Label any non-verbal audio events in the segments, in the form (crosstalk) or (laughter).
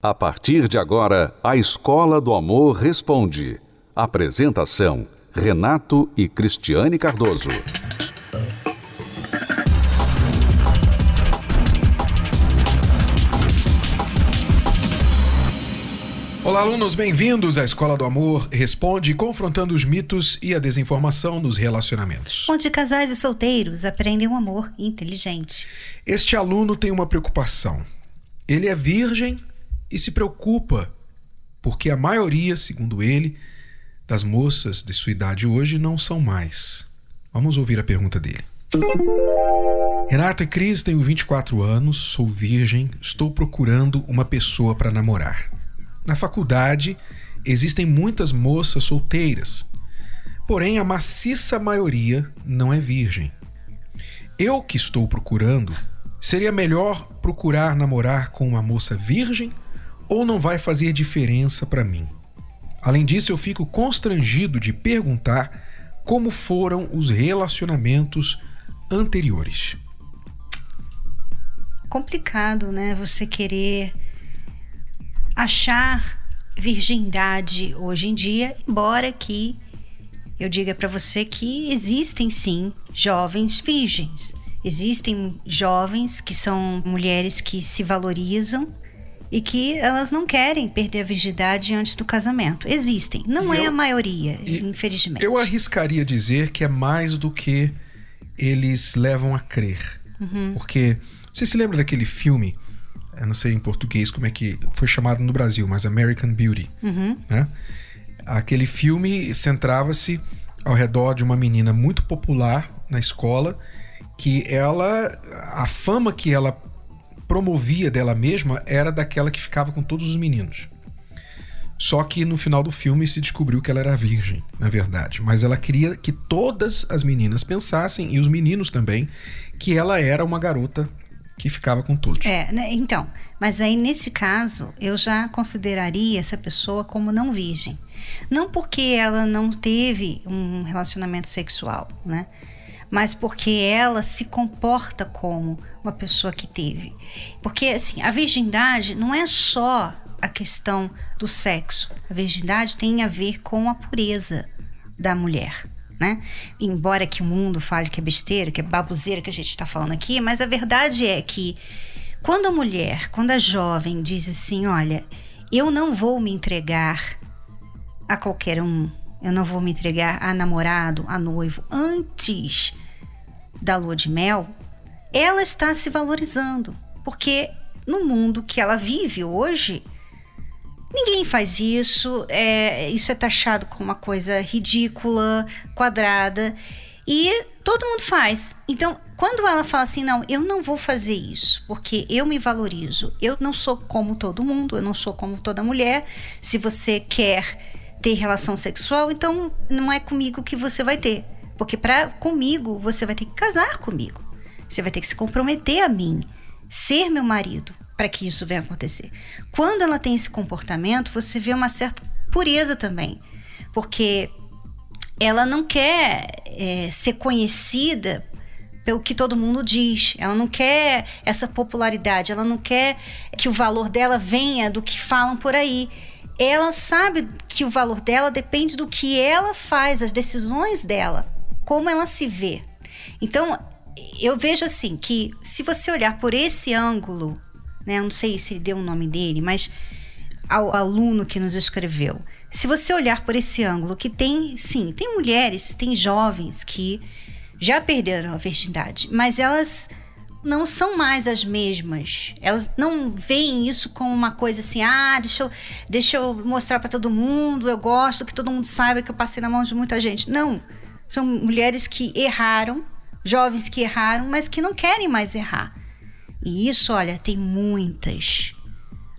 A partir de agora, a Escola do Amor Responde. Apresentação: Renato e Cristiane Cardoso. Olá, alunos, bem-vindos à Escola do Amor Responde, confrontando os mitos e a desinformação nos relacionamentos. Onde casais e solteiros aprendem um amor inteligente. Este aluno tem uma preocupação. Ele é virgem e se preocupa porque a maioria, segundo ele, das moças de sua idade hoje não são mais. Vamos ouvir a pergunta dele. Renato e Cris, tenho 24 anos, sou virgem, estou procurando uma pessoa para namorar. Na faculdade existem muitas moças solteiras, porém a maciça maioria não é virgem. Eu que estou procurando, seria melhor procurar namorar com uma moça virgem ou não vai fazer diferença para mim. Além disso, eu fico constrangido de perguntar como foram os relacionamentos anteriores. Complicado, né? Você querer achar virgindade hoje em dia, embora que eu diga para você que existem sim jovens virgens. Existem jovens que são mulheres que se valorizam e que elas não querem perder a virgindade antes do casamento. Existem, não e é eu, a maioria, infelizmente. Eu arriscaria dizer que é mais do que eles levam a crer. Uhum. Porque você se lembra daquele filme, eu não sei em português como é que foi chamado no Brasil, mas American Beauty, uhum. né? Aquele filme centrava-se ao redor de uma menina muito popular na escola que ela a fama que ela promovia dela mesma era daquela que ficava com todos os meninos. Só que no final do filme se descobriu que ela era virgem, na verdade. Mas ela queria que todas as meninas pensassem, e os meninos também, que ela era uma garota que ficava com todos. É, né, então. Mas aí nesse caso, eu já consideraria essa pessoa como não virgem. Não porque ela não teve um relacionamento sexual, né? Mas porque ela se comporta como uma pessoa que teve. Porque assim, a virgindade não é só a questão do sexo. A virgindade tem a ver com a pureza da mulher. Né? Embora que o mundo fale que é besteira, que é babuzeira que a gente está falando aqui, mas a verdade é que quando a mulher, quando a jovem diz assim: Olha, eu não vou me entregar a qualquer um, eu não vou me entregar a namorado, a noivo, antes da lua de mel, ela está se valorizando. Porque no mundo que ela vive hoje, ninguém faz isso, é, isso é taxado como uma coisa ridícula, quadrada, e todo mundo faz. Então, quando ela fala assim, não, eu não vou fazer isso, porque eu me valorizo, eu não sou como todo mundo, eu não sou como toda mulher. Se você quer ter relação sexual, então não é comigo que você vai ter. Porque para comigo você vai ter que casar comigo. Você vai ter que se comprometer a mim, ser meu marido, para que isso venha acontecer. Quando ela tem esse comportamento, você vê uma certa pureza também, porque ela não quer é, ser conhecida pelo que todo mundo diz. Ela não quer essa popularidade, ela não quer que o valor dela venha do que falam por aí ela sabe que o valor dela depende do que ela faz, as decisões dela, como ela se vê. Então, eu vejo assim que se você olhar por esse ângulo, né, eu não sei se ele deu o nome dele, mas ao aluno que nos escreveu, se você olhar por esse ângulo, que tem, sim, tem mulheres, tem jovens que já perderam a virgindade, mas elas não são mais as mesmas. Elas não veem isso como uma coisa assim, ah, deixa eu, deixa eu mostrar para todo mundo, eu gosto que todo mundo saiba que eu passei na mão de muita gente. Não. São mulheres que erraram, jovens que erraram, mas que não querem mais errar. E isso, olha, tem muitas.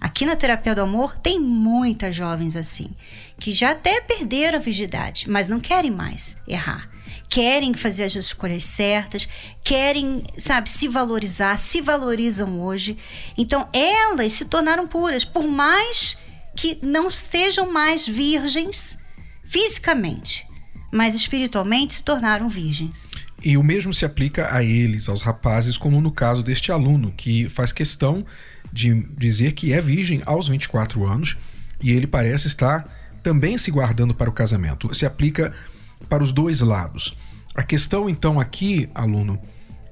Aqui na terapia do amor tem muitas jovens assim, que já até perderam a virgindade, mas não querem mais errar querem fazer as escolhas certas, querem, sabe, se valorizar, se valorizam hoje. Então, elas se tornaram puras, por mais que não sejam mais virgens fisicamente, mas espiritualmente se tornaram virgens. E o mesmo se aplica a eles, aos rapazes, como no caso deste aluno, que faz questão de dizer que é virgem aos 24 anos e ele parece estar também se guardando para o casamento. Se aplica para os dois lados. A questão então aqui, aluno,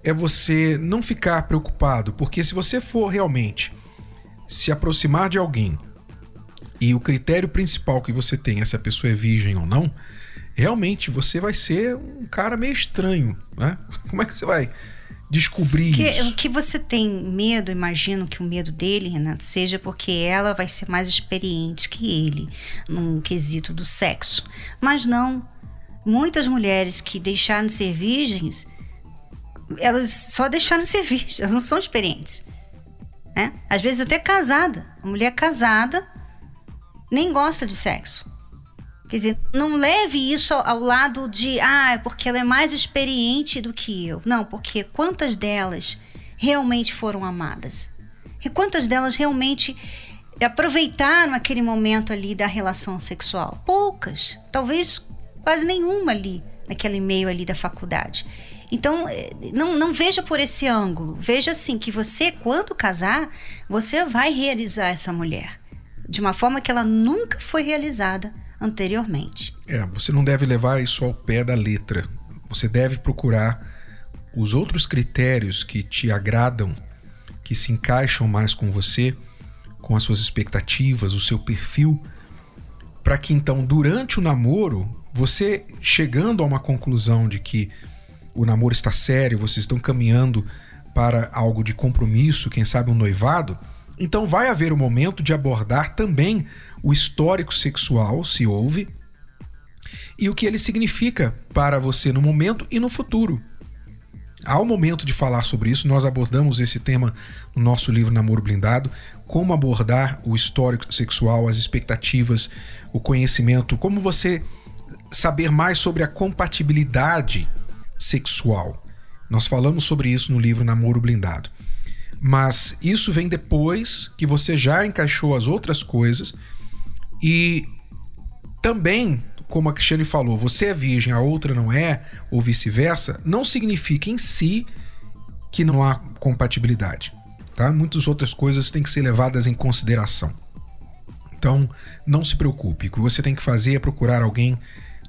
é você não ficar preocupado, porque se você for realmente se aproximar de alguém e o critério principal que você tem é se a pessoa é virgem ou não, realmente você vai ser um cara meio estranho, né? (laughs) Como é que você vai descobrir que, isso? O que você tem medo, imagino que o medo dele, Renato, seja porque ela vai ser mais experiente que ele num quesito do sexo. Mas não. Muitas mulheres que deixaram de ser virgens, elas só deixaram de ser virgens, elas não são experientes. Né? Às vezes até casada. A mulher casada nem gosta de sexo. Quer dizer, não leve isso ao lado de, ah, é porque ela é mais experiente do que eu. Não, porque quantas delas realmente foram amadas? E quantas delas realmente aproveitaram aquele momento ali da relação sexual? Poucas. Talvez quase nenhuma ali, naquele meio ali da faculdade. Então, eh, não, não veja por esse ângulo. Veja assim que você, quando casar, você vai realizar essa mulher de uma forma que ela nunca foi realizada anteriormente. É, você não deve levar isso ao pé da letra. Você deve procurar os outros critérios que te agradam, que se encaixam mais com você, com as suas expectativas, o seu perfil, para que então durante o namoro, você chegando a uma conclusão de que o namoro está sério, vocês estão caminhando para algo de compromisso, quem sabe um noivado, então vai haver o momento de abordar também o histórico sexual, se houve, e o que ele significa para você no momento e no futuro. Ao momento de falar sobre isso, nós abordamos esse tema no nosso livro Namoro Blindado, como abordar o histórico sexual, as expectativas, o conhecimento, como você saber mais sobre a compatibilidade sexual. Nós falamos sobre isso no livro Namoro Blindado. Mas isso vem depois que você já encaixou as outras coisas e também, como a Cristiane falou, você é virgem, a outra não é, ou vice-versa, não significa em si que não há compatibilidade. Tá? Muitas outras coisas têm que ser levadas em consideração. Então, não se preocupe. O que você tem que fazer é procurar alguém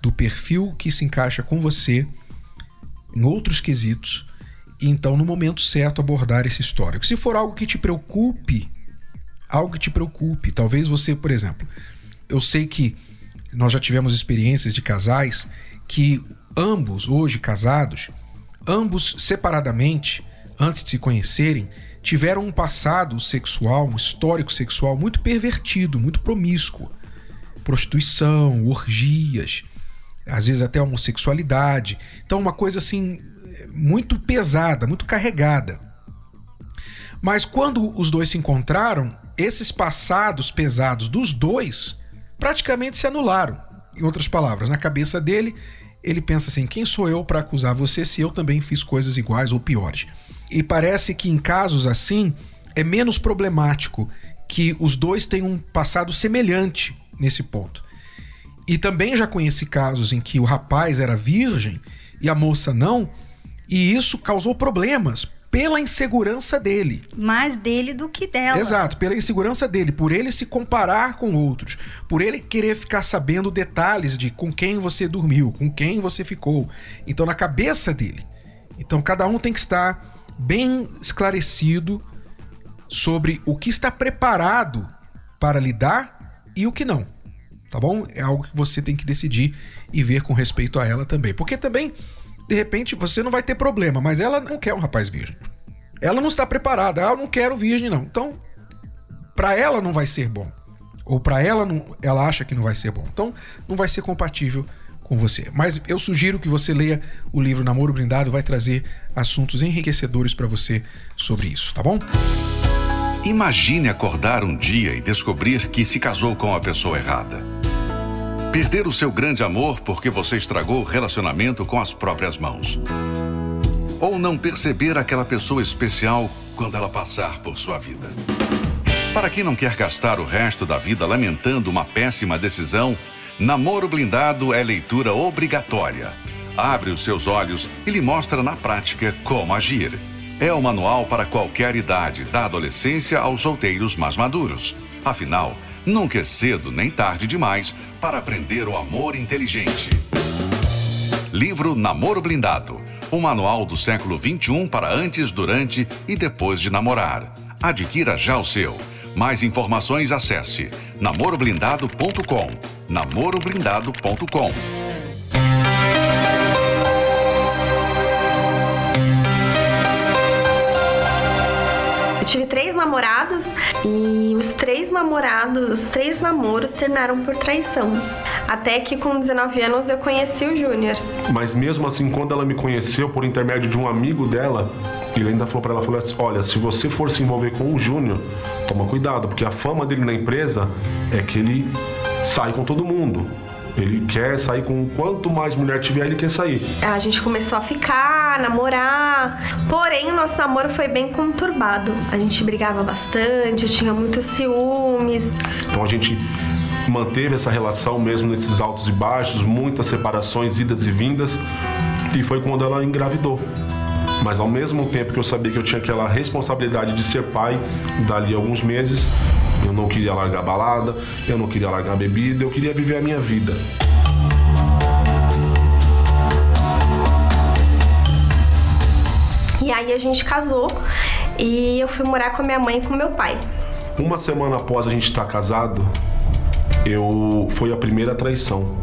do perfil que se encaixa com você em outros quesitos e então, no momento certo, abordar esse histórico. Se for algo que te preocupe, algo que te preocupe, talvez você, por exemplo, eu sei que nós já tivemos experiências de casais que ambos, hoje casados, ambos separadamente, antes de se conhecerem, tiveram um passado sexual, um histórico sexual muito pervertido, muito promíscuo. Prostituição, orgias, às vezes até homossexualidade. Então, uma coisa assim muito pesada, muito carregada. Mas quando os dois se encontraram, esses passados pesados dos dois praticamente se anularam. Em outras palavras, na cabeça dele, ele pensa assim: quem sou eu para acusar você se eu também fiz coisas iguais ou piores? E parece que em casos assim é menos problemático que os dois tenham um passado semelhante nesse ponto. E também já conheci casos em que o rapaz era virgem e a moça não, e isso causou problemas pela insegurança dele. Mais dele do que dela. Exato, pela insegurança dele, por ele se comparar com outros, por ele querer ficar sabendo detalhes de com quem você dormiu, com quem você ficou. Então, na cabeça dele. Então, cada um tem que estar bem esclarecido sobre o que está preparado para lidar e o que não. Tá bom? É algo que você tem que decidir e ver com respeito a ela também. Porque também de repente você não vai ter problema, mas ela não quer um rapaz virgem. Ela não está preparada, ela não quer o virgem não. Então, para ela não vai ser bom. Ou para ela não, ela acha que não vai ser bom. Então, não vai ser compatível com você. Mas eu sugiro que você leia o livro Namoro Blindado, vai trazer assuntos enriquecedores para você sobre isso, tá bom? Imagine acordar um dia e descobrir que se casou com a pessoa errada. Perder o seu grande amor porque você estragou o relacionamento com as próprias mãos. Ou não perceber aquela pessoa especial quando ela passar por sua vida. Para quem não quer gastar o resto da vida lamentando uma péssima decisão, Namoro Blindado é leitura obrigatória. Abre os seus olhos e lhe mostra na prática como agir. É o manual para qualquer idade, da adolescência aos solteiros mais maduros. Afinal, nunca é cedo nem tarde demais para aprender o amor inteligente. Livro Namoro Blindado. Um manual do século XXI para antes, durante e depois de namorar. Adquira já o seu. Mais informações acesse namoroblindado.com. namoroblindado.com. Eu tive três namorados e os três namorados, os três namoros terminaram por traição. Até que com 19 anos eu conheci o Júnior. Mas mesmo assim, quando ela me conheceu por intermédio de um amigo dela, ele ainda falou para ela, falou assim, olha, se você for se envolver com o Júnior, toma cuidado, porque a fama dele na empresa é que ele sai com todo mundo. Ele quer sair com quanto mais mulher tiver, ele quer sair. A gente começou a ficar, namorar. Porém, o nosso namoro foi bem conturbado. A gente brigava bastante, tinha muitos ciúmes. Então a gente manteve essa relação mesmo nesses altos e baixos, muitas separações, idas e vindas. E foi quando ela engravidou. Mas ao mesmo tempo que eu sabia que eu tinha aquela responsabilidade de ser pai, dali a alguns meses, eu não queria largar a balada, eu não queria largar a bebida, eu queria viver a minha vida. E aí a gente casou e eu fui morar com a minha mãe e com meu pai. Uma semana após a gente estar casado, eu foi a primeira traição.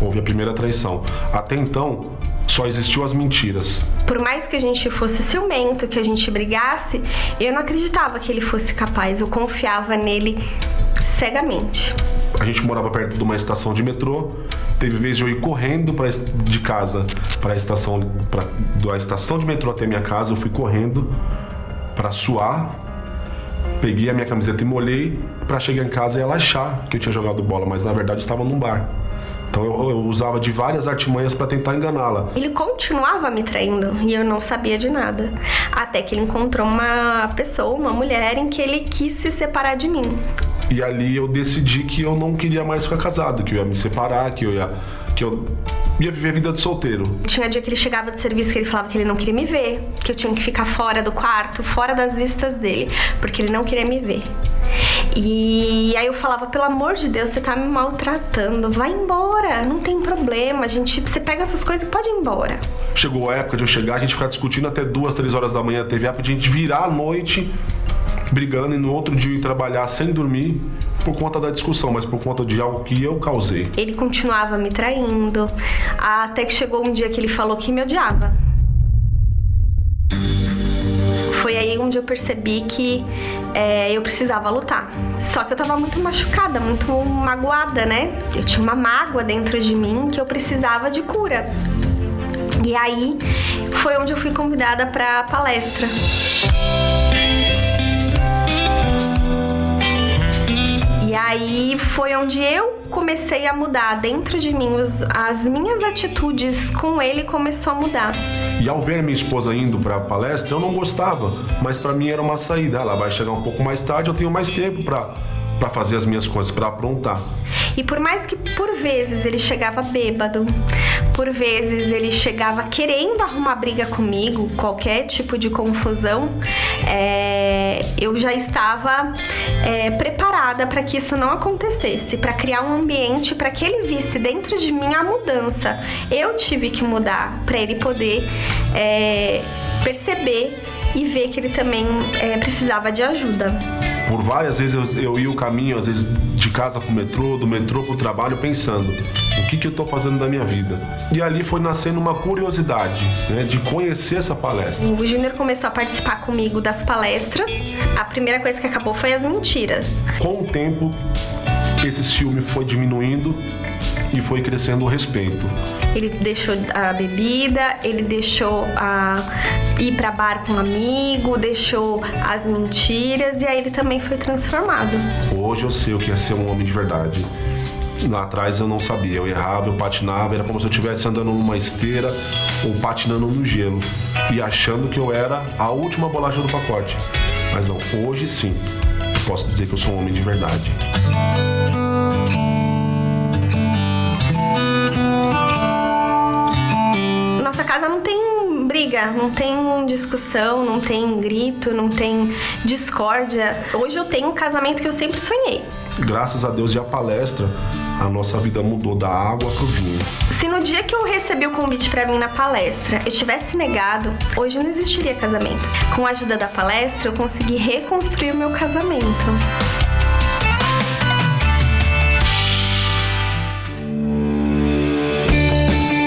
Houve a primeira traição. Até então, só existiu as mentiras. Por mais que a gente fosse ciumento, que a gente brigasse, eu não acreditava que ele fosse capaz. Eu confiava nele cegamente. A gente morava perto de uma estação de metrô. Teve vez de eu ir correndo pra, de casa para a estação, pra, da estação de metrô até minha casa. Eu fui correndo para suar. Peguei a minha camiseta e molhei para chegar em casa e ela achar que eu tinha jogado bola, mas na verdade estava num bar. Então eu, eu usava de várias artimanhas para tentar enganá-la. Ele continuava me traindo e eu não sabia de nada. Até que ele encontrou uma pessoa, uma mulher, em que ele quis se separar de mim. E ali eu decidi que eu não queria mais ficar casado, que eu ia me separar, que eu ia, que eu ia viver a vida de solteiro. Tinha dia que ele chegava do serviço que ele falava que ele não queria me ver, que eu tinha que ficar fora do quarto, fora das vistas dele, porque ele não queria me ver. E aí eu falava, pelo amor de Deus, você tá me maltratando, vai embora, não tem problema, a gente, você pega suas coisas e pode ir embora. Chegou a época de eu chegar, a gente ficar discutindo até duas, três horas da manhã, a de a gente virar a noite brigando e no outro dia ir trabalhar sem dormir por conta da discussão, mas por conta de algo que eu causei. Ele continuava me traindo, até que chegou um dia que ele falou que me odiava. Foi aí onde eu percebi que é, eu precisava lutar. Só que eu tava muito machucada, muito magoada, né? Eu tinha uma mágoa dentro de mim que eu precisava de cura. E aí foi onde eu fui convidada para palestra. E aí foi onde eu comecei a mudar dentro de mim, os, as minhas atitudes com ele começou a mudar. E ao ver minha esposa indo para a palestra, eu não gostava, mas para mim era uma saída. Ela vai chegar um pouco mais tarde, eu tenho mais tempo para para fazer as minhas coisas, para aprontar. E por mais que por vezes ele chegava bêbado, por vezes ele chegava querendo arrumar briga comigo, qualquer tipo de confusão, é, eu já estava é, preparada para que isso não acontecesse, para criar um ambiente para que ele visse dentro de mim a mudança. Eu tive que mudar para ele poder é, perceber e ver que ele também é, precisava de ajuda. Por várias vezes eu, eu ia o caminho, às vezes de casa pro metrô, do metrô pro trabalho, pensando o que, que eu tô fazendo da minha vida. E ali foi nascendo uma curiosidade, né, de conhecer essa palestra. O Júnior começou a participar comigo das palestras. A primeira coisa que acabou foi as mentiras. Com o tempo, esse ciúme foi diminuindo e foi crescendo o respeito. Ele deixou a bebida, ele deixou a ir para bar com um amigo, deixou as mentiras e aí ele também foi transformado. Hoje eu sei o que é ser um homem de verdade. Lá atrás eu não sabia, eu errava, eu patinava, era como se eu estivesse andando numa esteira ou patinando no gelo e achando que eu era a última bolacha do pacote. Mas não, hoje sim, posso dizer que eu sou um homem de verdade. Casa não tem briga, não tem discussão, não tem grito, não tem discórdia. Hoje eu tenho um casamento que eu sempre sonhei. Graças a Deus e a palestra, a nossa vida mudou da água pro vinho. Se no dia que eu recebi o convite para vir na palestra eu tivesse negado, hoje não existiria casamento. Com a ajuda da palestra, eu consegui reconstruir o meu casamento.